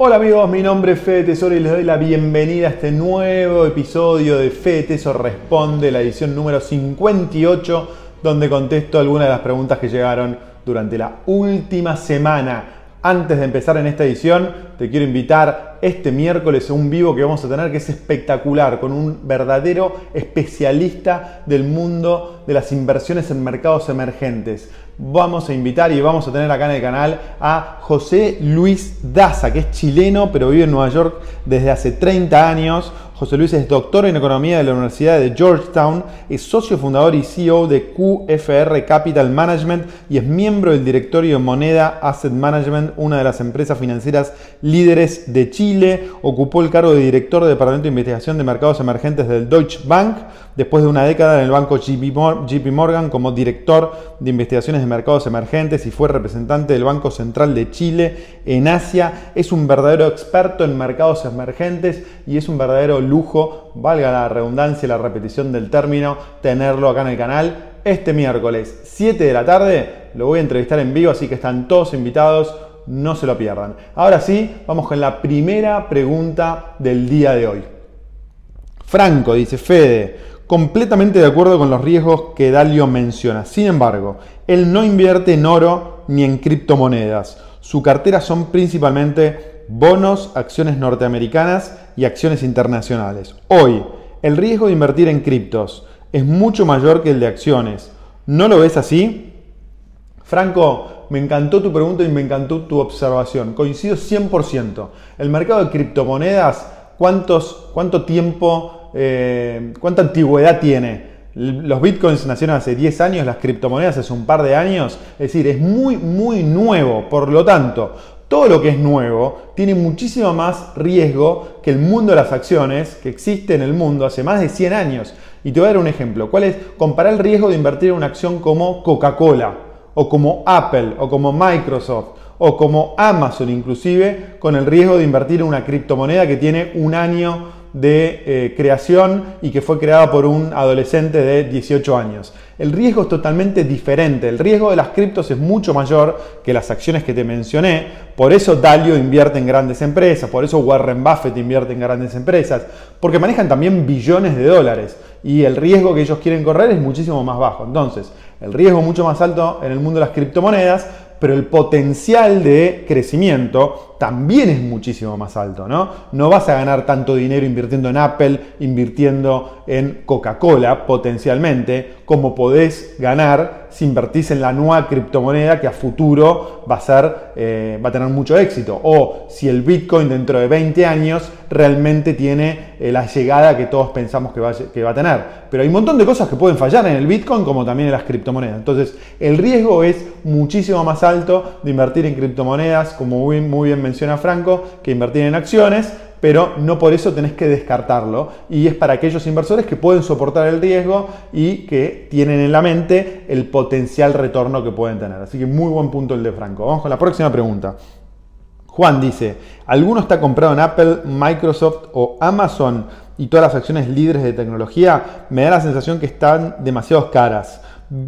Hola amigos, mi nombre es Fede Tesoro y les doy la bienvenida a este nuevo episodio de Fede Tesoro Responde, la edición número 58, donde contesto algunas de las preguntas que llegaron durante la última semana. Antes de empezar en esta edición, te quiero invitar este miércoles a un vivo que vamos a tener que es espectacular, con un verdadero especialista del mundo de las inversiones en mercados emergentes vamos a invitar y vamos a tener acá en el canal a José Luis Daza, que es chileno, pero vive en Nueva York desde hace 30 años. José Luis es doctor en economía de la Universidad de Georgetown, es socio fundador y CEO de QFR Capital Management y es miembro del directorio de Moneda Asset Management, una de las empresas financieras líderes de Chile. Ocupó el cargo de director del Departamento de Investigación de Mercados Emergentes del Deutsche Bank, después de una década en el banco JP Morgan como director de investigaciones de mercados emergentes y fue representante del Banco Central de Chile en Asia. Es un verdadero experto en mercados emergentes y es un verdadero lujo, valga la redundancia y la repetición del término, tenerlo acá en el canal. Este miércoles 7 de la tarde lo voy a entrevistar en vivo, así que están todos invitados, no se lo pierdan. Ahora sí, vamos con la primera pregunta del día de hoy. Franco dice, Fede, completamente de acuerdo con los riesgos que Dalio menciona. Sin embargo, él no invierte en oro ni en criptomonedas. Su cartera son principalmente bonos, acciones norteamericanas y acciones internacionales. Hoy, el riesgo de invertir en criptos es mucho mayor que el de acciones. ¿No lo ves así? Franco, me encantó tu pregunta y me encantó tu observación. Coincido 100%. El mercado de criptomonedas, ¿cuántos, ¿cuánto tiempo, eh, cuánta antigüedad tiene? Los bitcoins nacieron hace 10 años, las criptomonedas hace un par de años. Es decir, es muy, muy nuevo. Por lo tanto, todo lo que es nuevo tiene muchísimo más riesgo que el mundo de las acciones que existe en el mundo hace más de 100 años. Y te voy a dar un ejemplo. ¿Cuál es? Comparar el riesgo de invertir en una acción como Coca-Cola, o como Apple, o como Microsoft, o como Amazon inclusive, con el riesgo de invertir en una criptomoneda que tiene un año de eh, creación y que fue creada por un adolescente de 18 años. El riesgo es totalmente diferente. El riesgo de las criptos es mucho mayor que las acciones que te mencioné. Por eso Dalio invierte en grandes empresas, por eso Warren Buffett invierte en grandes empresas, porque manejan también billones de dólares y el riesgo que ellos quieren correr es muchísimo más bajo. Entonces, el riesgo mucho más alto en el mundo de las criptomonedas, pero el potencial de crecimiento también es muchísimo más alto, ¿no? No vas a ganar tanto dinero invirtiendo en Apple, invirtiendo en Coca-Cola potencialmente, como podés ganar si invertís en la nueva criptomoneda que a futuro va a, ser, eh, va a tener mucho éxito. O si el Bitcoin dentro de 20 años realmente tiene eh, la llegada que todos pensamos que va, que va a tener. Pero hay un montón de cosas que pueden fallar en el Bitcoin como también en las criptomonedas. Entonces, el riesgo es muchísimo más alto de invertir en criptomonedas, como muy, muy bien menciona Franco, que invertir en acciones, pero no por eso tenés que descartarlo. Y es para aquellos inversores que pueden soportar el riesgo y que tienen en la mente el potencial retorno que pueden tener. Así que muy buen punto el de Franco. Vamos con la próxima pregunta. Juan dice, ¿alguno está comprado en Apple, Microsoft o Amazon y todas las acciones líderes de tecnología? Me da la sensación que están demasiado caras.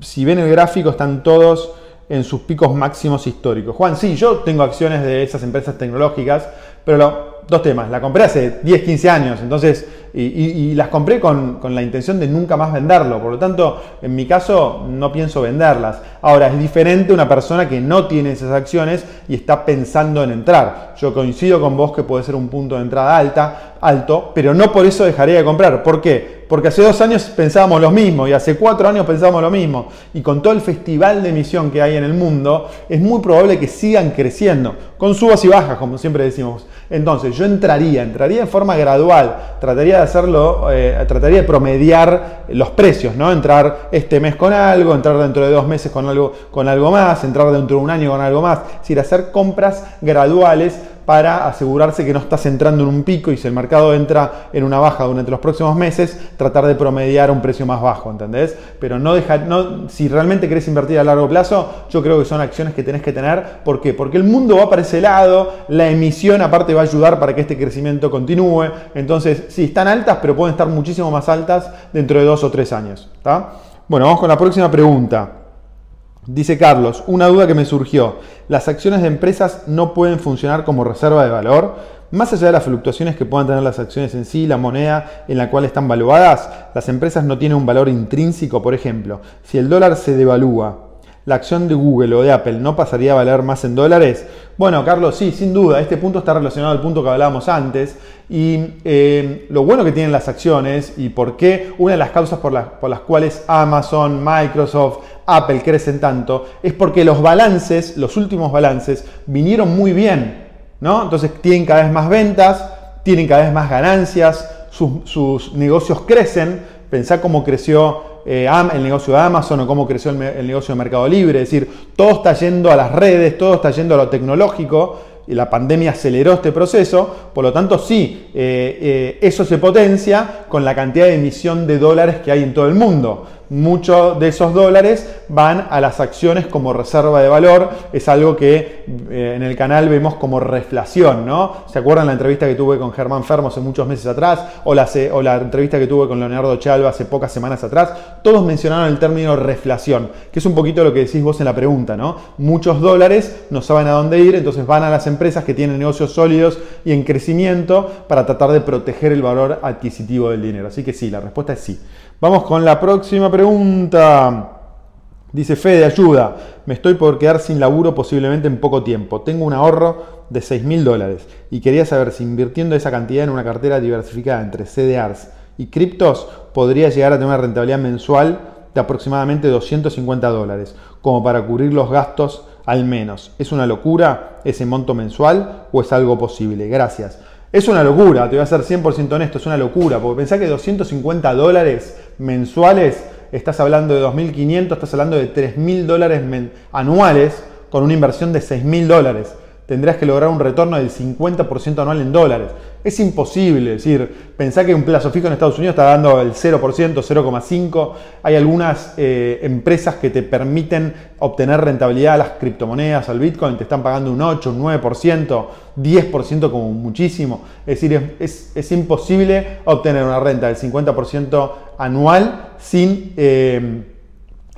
Si ven el gráfico, están todos en sus picos máximos históricos. Juan, sí, yo tengo acciones de esas empresas tecnológicas, pero dos temas. La compré hace 10, 15 años, entonces, y, las compré con, con, la intención de nunca más venderlo. Por lo tanto, en mi caso, no pienso venderlas. Ahora, es diferente una persona que no tiene esas acciones y está pensando en entrar. Yo coincido con vos que puede ser un punto de entrada alta, alto, pero no por eso dejaría de comprar. ¿Por qué? Porque hace dos años pensábamos lo mismo y hace cuatro años pensábamos lo mismo. Y con todo el festival de emisión que hay en el mundo, es muy probable que sigan creciendo, con subas y bajas, como siempre decimos. Entonces, yo entraría, entraría en forma gradual, trataría de hacerlo, eh, trataría de promediar los precios, ¿no? Entrar este mes con algo, entrar dentro de dos meses con algo, con algo más, entrar dentro de un año con algo más. Es decir, hacer compras graduales para asegurarse que no estás entrando en un pico y si el mercado entra en una baja durante los próximos meses, tratar de promediar un precio más bajo, ¿entendés? Pero no dejar, no, si realmente querés invertir a largo plazo, yo creo que son acciones que tenés que tener. ¿Por qué? Porque el mundo va para ese lado, la emisión aparte va a ayudar para que este crecimiento continúe. Entonces, sí, están altas, pero pueden estar muchísimo más altas dentro de dos o tres años. Bueno, vamos con la próxima pregunta. Dice Carlos, una duda que me surgió. ¿Las acciones de empresas no pueden funcionar como reserva de valor? Más allá de las fluctuaciones que puedan tener las acciones en sí, la moneda en la cual están valuadas, las empresas no tienen un valor intrínseco. Por ejemplo, si el dólar se devalúa, ¿la acción de Google o de Apple no pasaría a valer más en dólares? Bueno, Carlos, sí, sin duda. Este punto está relacionado al punto que hablábamos antes. Y eh, lo bueno que tienen las acciones y por qué una de las causas por, por las cuales Amazon, Microsoft, Apple crecen tanto es porque los balances, los últimos balances, vinieron muy bien. ¿no? Entonces tienen cada vez más ventas, tienen cada vez más ganancias, sus, negocios crecen. Pensá cómo creció eh, el negocio de Amazon o cómo creció el, negocio de Mercado Libre. Es decir, todo está yendo a las redes, todo está yendo a lo tecnológico y la pandemia aceleró este proceso, por lo tanto sí, eh, eh, eso se potencia con la cantidad de emisión de dólares que hay en todo el mundo muchos de esos dólares van a las acciones como reserva de valor. Es algo que eh, en el canal vemos como reflación, ¿no? ¿Se acuerdan la entrevista que tuve con Germán Fermo hace muchos meses atrás? O la, o la entrevista que tuve con Leonardo Chalva hace pocas semanas atrás. Todos mencionaron el término reflación, que es un poquito lo que decís vos en la pregunta, ¿no? Muchos dólares no saben a dónde ir, entonces van a las empresas que tienen negocios sólidos y en crecimiento para tratar de proteger el valor adquisitivo del dinero. Así que sí, la respuesta es sí. Vamos con la próxima pregunta. Dice Fede, ayuda. Me estoy por quedar sin laburo posiblemente en poco tiempo. Tengo un ahorro de 6 mil dólares y quería saber si invirtiendo esa cantidad en una cartera diversificada entre CDRs y criptos podría llegar a tener una rentabilidad mensual de aproximadamente 250 dólares, como para cubrir los gastos al menos. ¿Es una locura ese monto mensual o es algo posible? Gracias. Es una locura, te voy a ser 100% honesto, es una locura, porque pensá que 250 dólares mensuales, estás hablando de 2.500, estás hablando de 3.000 dólares anuales con una inversión de 6.000 dólares tendrías que lograr un retorno del 50% anual en dólares. Es imposible, es decir, pensá que un plazo fijo en Estados Unidos está dando el 0%, 0,5%. Hay algunas eh, empresas que te permiten obtener rentabilidad a las criptomonedas, al Bitcoin, te están pagando un 8, un 9%, 10% como muchísimo. Es decir, es, imposible obtener una renta del 50% anual sin... Eh,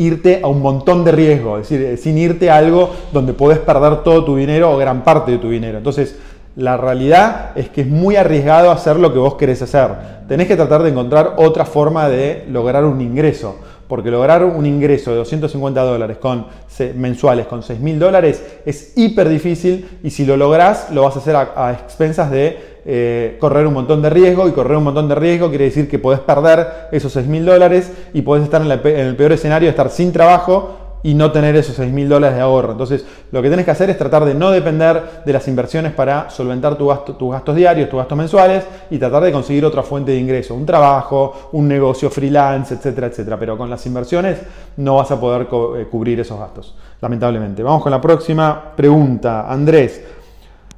irte a un montón de riesgo, es decir, sin irte a algo donde podés perder todo tu dinero o gran parte de tu dinero. Entonces, la realidad es que es muy arriesgado hacer lo que vos querés hacer. Tenés que tratar de encontrar otra forma de lograr un ingreso, porque lograr un ingreso de 250 dólares con, mensuales con 6 mil dólares es hiper difícil y si lo lográs lo vas a hacer a expensas de eh, correr un montón de riesgo y correr un montón de riesgo quiere decir que podés perder esos 6 mil dólares y podés estar en, el peor escenario, estar sin trabajo y no tener esos 6 mil dólares de ahorro. Entonces, lo que tenés que hacer es tratar de no depender de las inversiones para solventar tus gastos diarios, tus gastos mensuales y tratar de conseguir otra fuente de ingreso, un trabajo, un negocio freelance, etcétera, etcétera. Pero con las inversiones no vas a poder eh, cubrir esos gastos, lamentablemente. Vamos con la próxima pregunta. Andrés,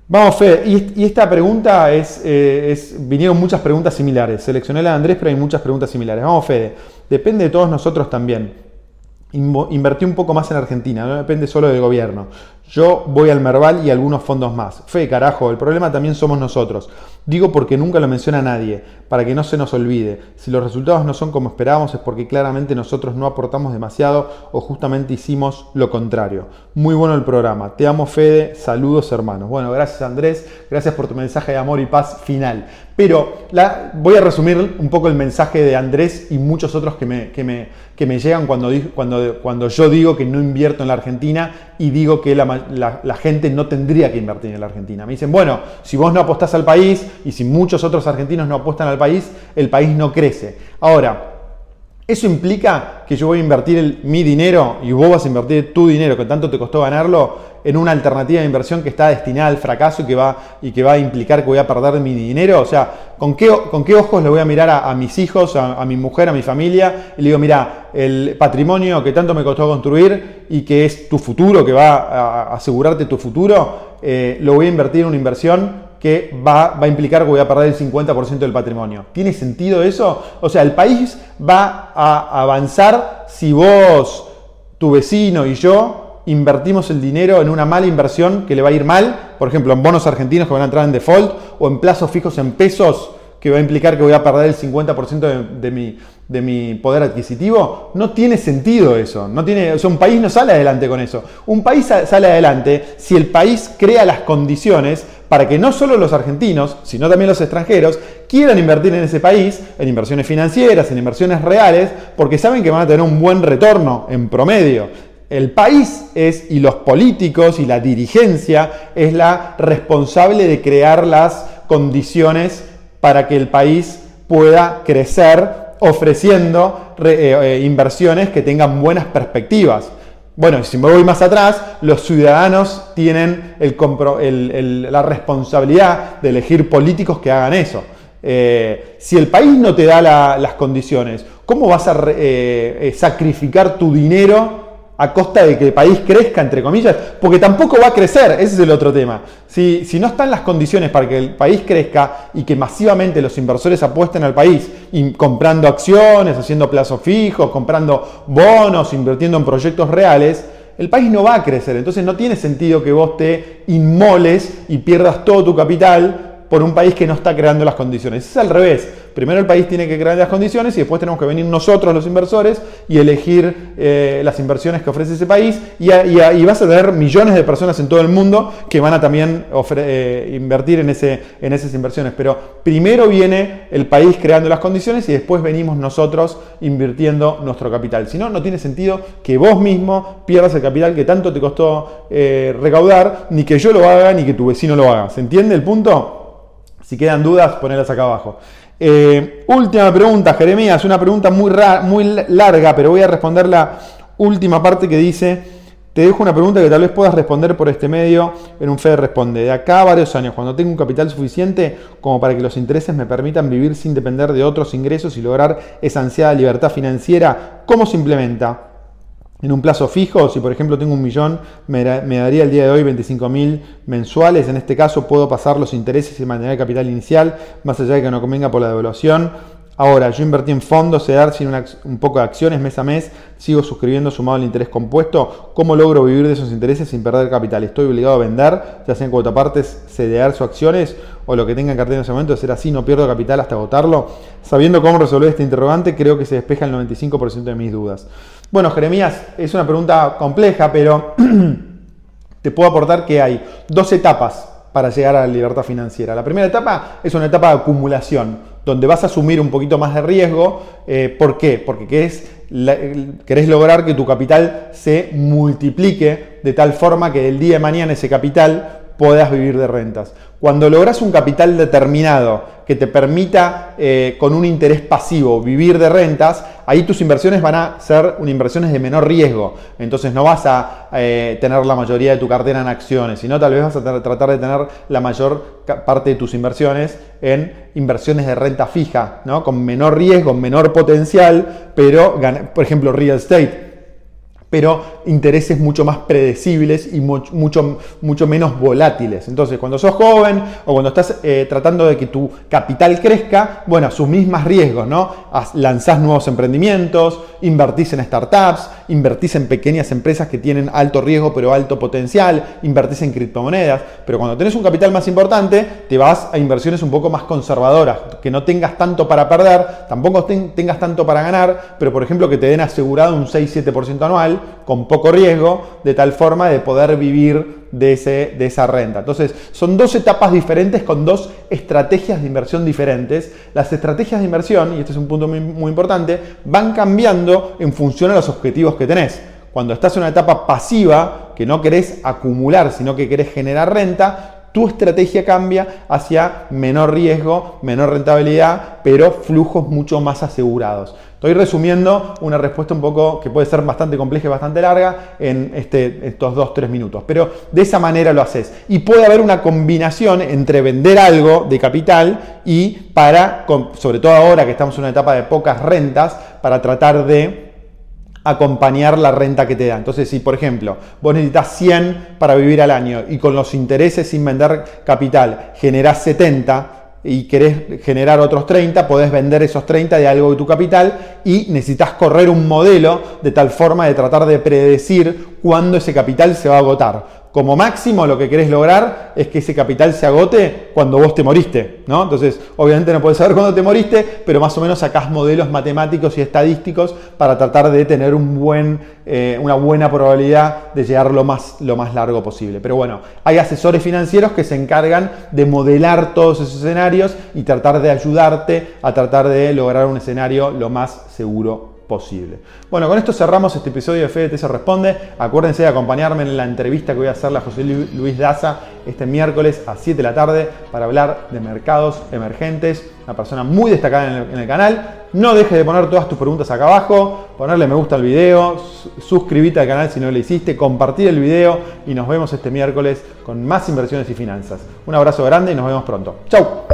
Vamos, Fe, y, esta pregunta es, eh, es, vinieron muchas preguntas similares. Seleccioné la de Andrés, pero hay muchas preguntas similares. Vamos, Fede, depende de todos nosotros también. Invertí un poco más en Argentina, no depende solo del gobierno. Yo voy al Merval y algunos fondos más. Fe, carajo, el problema también somos nosotros. Digo porque nunca lo menciona nadie, para que no se nos olvide. Si los resultados no son como esperábamos es porque claramente nosotros no aportamos demasiado o justamente hicimos lo contrario. Muy bueno el programa. Te amo Fede, saludos hermanos. Bueno, gracias Andrés, gracias por tu mensaje de amor y paz final. Pero voy a resumir un poco el mensaje de Andrés y muchos otros que me, que me, que me llegan cuando, cuando, cuando yo digo que no invierto en la Argentina y digo que la, la gente no tendría que invertir en la Argentina. Me dicen, bueno, si vos no apostás al país, y si muchos otros argentinos no apuestan al país, el país no crece. Ahora, ¿eso implica que yo voy a invertir mi dinero y vos vas a invertir tu dinero que tanto te costó ganarlo en una alternativa de inversión que está destinada al fracaso y que va, y que va a implicar que voy a perder mi dinero? O sea, ¿con qué, con qué ojos le voy a mirar a, mis hijos, a, mi mujer, a mi familia? Y le digo, mira, el patrimonio que tanto me costó construir y que es tu futuro, que va a asegurarte tu futuro, eh, lo voy a invertir en una inversión que va, a implicar que voy a perder el 50% del patrimonio. ¿Tiene sentido eso? O sea, el país va a avanzar si vos, tu vecino y yo invertimos el dinero en una mala inversión que le va a ir mal, por ejemplo, en bonos argentinos que van a entrar en default o en plazos fijos en pesos que va a implicar que voy a perder el 50% de, mi, de mi poder adquisitivo, no tiene sentido eso. No tiene, o sea, un país no sale adelante con eso. Un país sale adelante si el país crea las condiciones para que no solo los argentinos, sino también los extranjeros, quieran invertir en ese país, en inversiones financieras, en inversiones reales, porque saben que van a tener un buen retorno en promedio. El país es, y los políticos y la dirigencia, es la responsable de crear las condiciones para que el país pueda crecer ofreciendo eh, eh, inversiones que tengan buenas perspectivas. Bueno, si me voy más atrás, los ciudadanos tienen la responsabilidad de elegir políticos que hagan eso. Eh, si el país no te da las condiciones, ¿cómo vas a sacrificar tu dinero a costa de que el país crezca, entre comillas, porque tampoco va a crecer, ese es el otro tema. Si, si no están las condiciones para que el país crezca y que masivamente los inversores apuesten al país, comprando acciones, haciendo plazos fijos, comprando bonos, invirtiendo en proyectos reales, el país no va a crecer. Entonces no tiene sentido que vos te inmoles y pierdas todo tu capital por un país que no está creando las condiciones. Es al revés. Primero el país tiene que crear las condiciones y después tenemos que venir nosotros los inversores y elegir eh, las inversiones que ofrece ese país y, vas a tener millones de personas en todo el mundo que van a también eh, invertir en, ese, en esas inversiones. Pero primero viene el país creando las condiciones y después venimos nosotros invirtiendo nuestro capital. Si no, no tiene sentido que vos mismo pierdas el capital que tanto te costó eh, recaudar, ni que yo lo haga, ni que tu vecino lo haga. ¿Se entiende el punto? Si quedan dudas, ponedlas acá abajo. Eh, última pregunta, Jeremías, una pregunta muy, muy larga, pero voy a responder la última parte que dice, te dejo una pregunta que tal vez puedas responder por este medio en un Fede Responde. De acá a varios años, cuando tenga un capital suficiente como para que los intereses me permitan vivir sin depender de otros ingresos y lograr esa ansiada libertad financiera, ¿cómo se implementa? En un plazo fijo, si por ejemplo tengo un millón, me, daría el día de hoy 25 mil mensuales. En este caso puedo pasar los intereses y mantener el capital inicial, más allá de que no convenga por la devaluación. Ahora, yo invertí en fondos, CEDAR sin un poco de acciones mes a mes, sigo suscribiendo sumado al interés compuesto. ¿Cómo logro vivir de esos intereses sin perder capital? ¿Estoy obligado a vender, ya sea en cuotapartes, CDR sus acciones o lo que tenga en cartera en ese momento, de ser así, no pierdo capital hasta agotarlo? Sabiendo cómo resolver este interrogante, creo que se despeja el 95% de mis dudas. Bueno, Jeremías, es una pregunta compleja, pero te puedo aportar que hay dos etapas para llegar a la libertad financiera. La primera etapa es una etapa de acumulación, donde vas a asumir un poquito más de riesgo. Eh, ¿Por qué? Porque querés, querés lograr que tu capital se multiplique de tal forma que el día de mañana ese capital puedas vivir de rentas. Cuando logras un capital determinado que te permita eh, con un interés pasivo vivir de rentas, ahí tus inversiones van a ser inversiones de menor riesgo. Entonces no vas a eh, tener la mayoría de tu cartera en acciones, sino tal vez vas a tratar de tener la mayor parte de tus inversiones en inversiones de renta fija, ¿no? con menor riesgo, menor potencial, pero, por ejemplo, real estate pero intereses mucho más predecibles y mucho, mucho, menos volátiles. Entonces, cuando sos joven o cuando estás eh, tratando de que tu capital crezca, bueno, asumís más riesgos, ¿no? Lanzás nuevos emprendimientos, invertís en startups, invertís en pequeñas empresas que tienen alto riesgo pero alto potencial, invertís en criptomonedas, pero cuando tenés un capital más importante, te vas a inversiones un poco más conservadoras, que no tengas tanto para perder, tampoco tengas tanto para ganar, pero por ejemplo que te den asegurado un 6-7% anual, con poco riesgo, de tal forma de poder vivir de, ese, de esa renta. Entonces, son dos etapas diferentes con dos estrategias de inversión diferentes. Las estrategias de inversión, y este es un punto muy, muy importante, van cambiando en función a los objetivos que tenés. Cuando estás en una etapa pasiva, que no querés acumular, sino que querés generar renta, tu estrategia cambia hacia menor riesgo, menor rentabilidad, pero flujos mucho más asegurados. Estoy resumiendo una respuesta un poco que puede ser bastante compleja y bastante larga en este, estos 2-3 minutos, pero de esa manera lo haces. Y puede haber una combinación entre vender algo de capital y para, sobre todo ahora que estamos en una etapa de pocas rentas, para tratar de acompañar la renta que te da. Entonces, si por ejemplo vos necesitas 100 para vivir al año y con los intereses sin vender capital generás 70 y querés generar otros 30, podés vender esos 30 de algo de tu capital y necesitas correr un modelo de tal forma de tratar de predecir cuándo ese capital se va a agotar. Como máximo lo que querés lograr es que ese capital se agote cuando vos te moriste, ¿no? Entonces, obviamente no puedes saber cuándo te moriste, pero más o menos sacás modelos matemáticos y estadísticos para tratar de tener eh, una buena probabilidad de llegar lo más, lo más largo posible. Pero bueno, hay asesores financieros que se encargan de modelar todos esos escenarios y tratar de ayudarte a tratar de lograr un escenario lo más seguro posible. Bueno, con esto cerramos este episodio de FDT se responde. Acuérdense de acompañarme en la entrevista que voy a hacerle a José Luis Daza este miércoles a 7 de la tarde para hablar de mercados emergentes. Una persona muy destacada en el, canal. No dejes de poner todas tus preguntas acá abajo, ponerle me gusta al video, suscribirte al canal si no lo hiciste, compartir el video y nos vemos este miércoles con más inversiones y finanzas. Un abrazo grande y nos vemos pronto. ¡Chao!